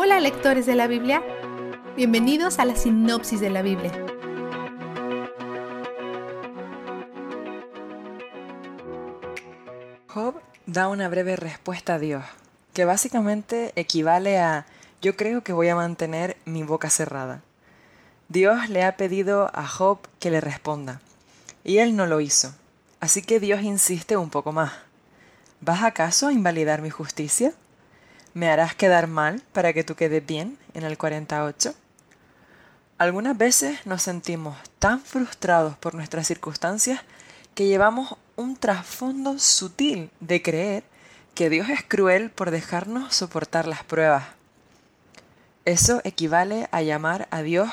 Hola lectores de la Biblia, bienvenidos a la sinopsis de la Biblia. Job da una breve respuesta a Dios, que básicamente equivale a yo creo que voy a mantener mi boca cerrada. Dios le ha pedido a Job que le responda, y él no lo hizo. Así que Dios insiste un poco más. ¿Vas acaso a invalidar mi justicia? ¿Me harás quedar mal para que tú quedes bien en el 48? Algunas veces nos sentimos tan frustrados por nuestras circunstancias que llevamos un trasfondo sutil de creer que Dios es cruel por dejarnos soportar las pruebas. Eso equivale a llamar a Dios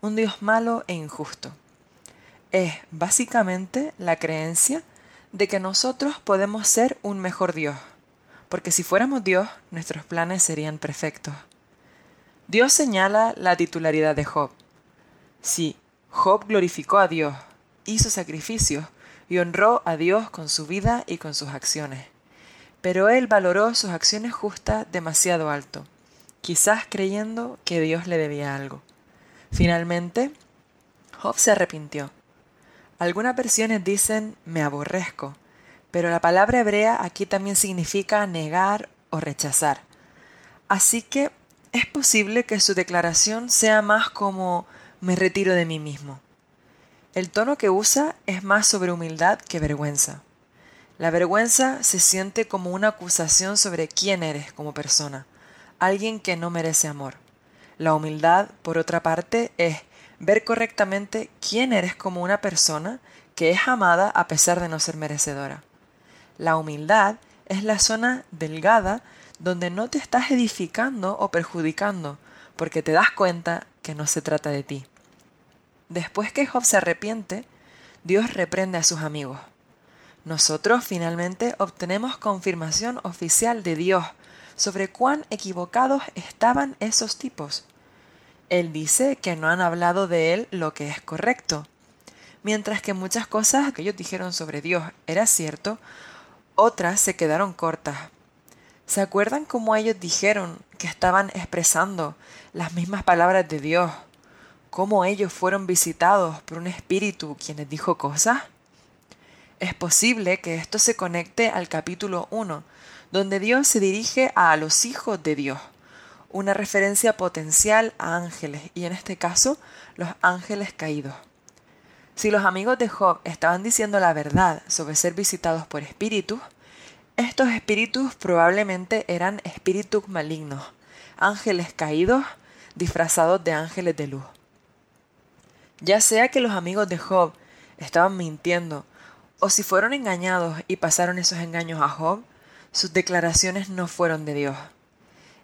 un Dios malo e injusto. Es básicamente la creencia de que nosotros podemos ser un mejor Dios porque si fuéramos Dios, nuestros planes serían perfectos. Dios señala la titularidad de Job. Sí, Job glorificó a Dios, hizo sacrificios y honró a Dios con su vida y con sus acciones. Pero él valoró sus acciones justas demasiado alto, quizás creyendo que Dios le debía algo. Finalmente, Job se arrepintió. Algunas versiones dicen me aborrezco, pero la palabra hebrea aquí también significa negar o rechazar. Así que es posible que su declaración sea más como me retiro de mí mismo. El tono que usa es más sobre humildad que vergüenza. La vergüenza se siente como una acusación sobre quién eres como persona, alguien que no merece amor. La humildad, por otra parte, es ver correctamente quién eres como una persona que es amada a pesar de no ser merecedora. La humildad es la zona delgada donde no te estás edificando o perjudicando, porque te das cuenta que no se trata de ti. Después que Job se arrepiente, Dios reprende a sus amigos. Nosotros finalmente obtenemos confirmación oficial de Dios sobre cuán equivocados estaban esos tipos. Él dice que no han hablado de él lo que es correcto. Mientras que muchas cosas que ellos dijeron sobre Dios era cierto, otras se quedaron cortas. ¿Se acuerdan cómo ellos dijeron que estaban expresando las mismas palabras de Dios? ¿Cómo ellos fueron visitados por un espíritu quien les dijo cosas? Es posible que esto se conecte al capítulo 1, donde Dios se dirige a los hijos de Dios, una referencia potencial a ángeles, y en este caso los ángeles caídos. Si los amigos de Job estaban diciendo la verdad sobre ser visitados por espíritus, estos espíritus probablemente eran espíritus malignos, ángeles caídos disfrazados de ángeles de luz. Ya sea que los amigos de Job estaban mintiendo, o si fueron engañados y pasaron esos engaños a Job, sus declaraciones no fueron de Dios.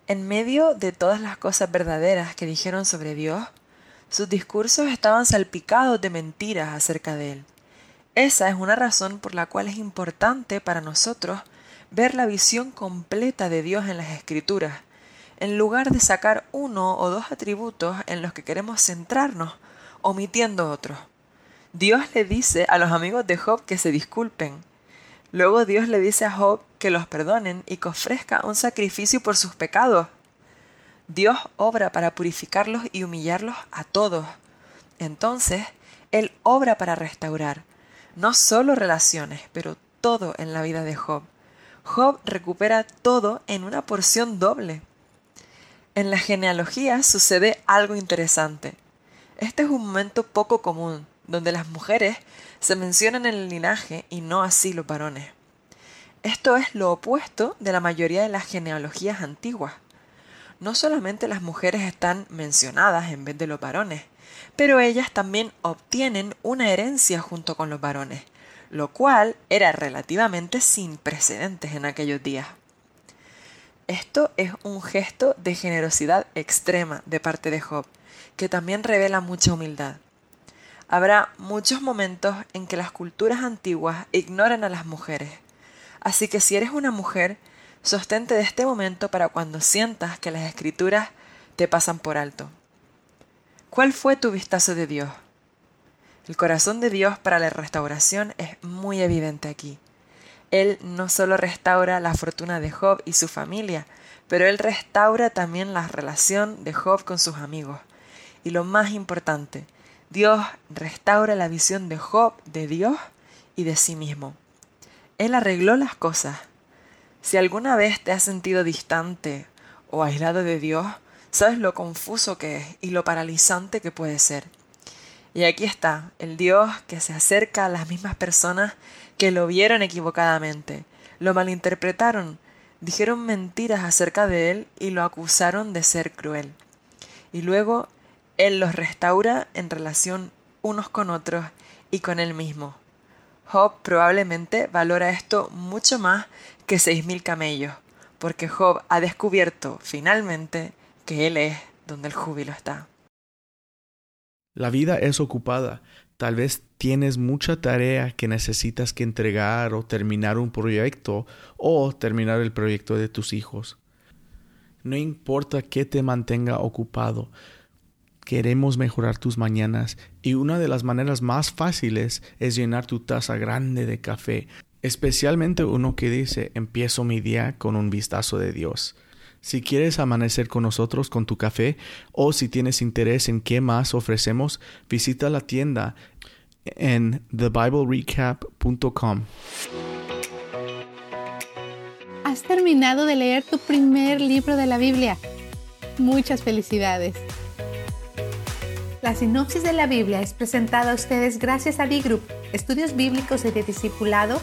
En medio de todas las cosas verdaderas que dijeron sobre Dios, sus discursos estaban salpicados de mentiras acerca de él. Esa es una razón por la cual es importante para nosotros ver la visión completa de Dios en las Escrituras, en lugar de sacar uno o dos atributos en los que queremos centrarnos, omitiendo otros. Dios le dice a los amigos de Job que se disculpen. Luego Dios le dice a Job que los perdonen y que ofrezca un sacrificio por sus pecados. Dios obra para purificarlos y humillarlos a todos. Entonces, Él obra para restaurar, no solo relaciones, pero todo en la vida de Job. Job recupera todo en una porción doble. En la genealogía sucede algo interesante. Este es un momento poco común, donde las mujeres se mencionan en el linaje y no así los varones. Esto es lo opuesto de la mayoría de las genealogías antiguas no solamente las mujeres están mencionadas en vez de los varones, pero ellas también obtienen una herencia junto con los varones, lo cual era relativamente sin precedentes en aquellos días. Esto es un gesto de generosidad extrema de parte de Job, que también revela mucha humildad. Habrá muchos momentos en que las culturas antiguas ignoran a las mujeres, así que si eres una mujer, Sostente de este momento para cuando sientas que las escrituras te pasan por alto. ¿Cuál fue tu vistazo de Dios? El corazón de Dios para la restauración es muy evidente aquí. Él no solo restaura la fortuna de Job y su familia, pero Él restaura también la relación de Job con sus amigos. Y lo más importante, Dios restaura la visión de Job de Dios y de sí mismo. Él arregló las cosas. Si alguna vez te has sentido distante o aislado de Dios, sabes lo confuso que es y lo paralizante que puede ser. Y aquí está, el Dios que se acerca a las mismas personas que lo vieron equivocadamente, lo malinterpretaron, dijeron mentiras acerca de él y lo acusaron de ser cruel. Y luego él los restaura en relación unos con otros y con él mismo. Job probablemente valora esto mucho más que seis mil camellos, porque Job ha descubierto finalmente que él es donde el júbilo está. La vida es ocupada. Tal vez tienes mucha tarea que necesitas que entregar o terminar un proyecto o terminar el proyecto de tus hijos. No importa qué te mantenga ocupado, queremos mejorar tus mañanas y una de las maneras más fáciles es llenar tu taza grande de café, especialmente uno que dice empiezo mi día con un vistazo de Dios. Si quieres amanecer con nosotros con tu café o si tienes interés en qué más ofrecemos, visita la tienda en thebiblerecap.com. Has terminado de leer tu primer libro de la Biblia. Muchas felicidades. La sinopsis de la Biblia es presentada a ustedes gracias a D-Group, estudios bíblicos y de discipulado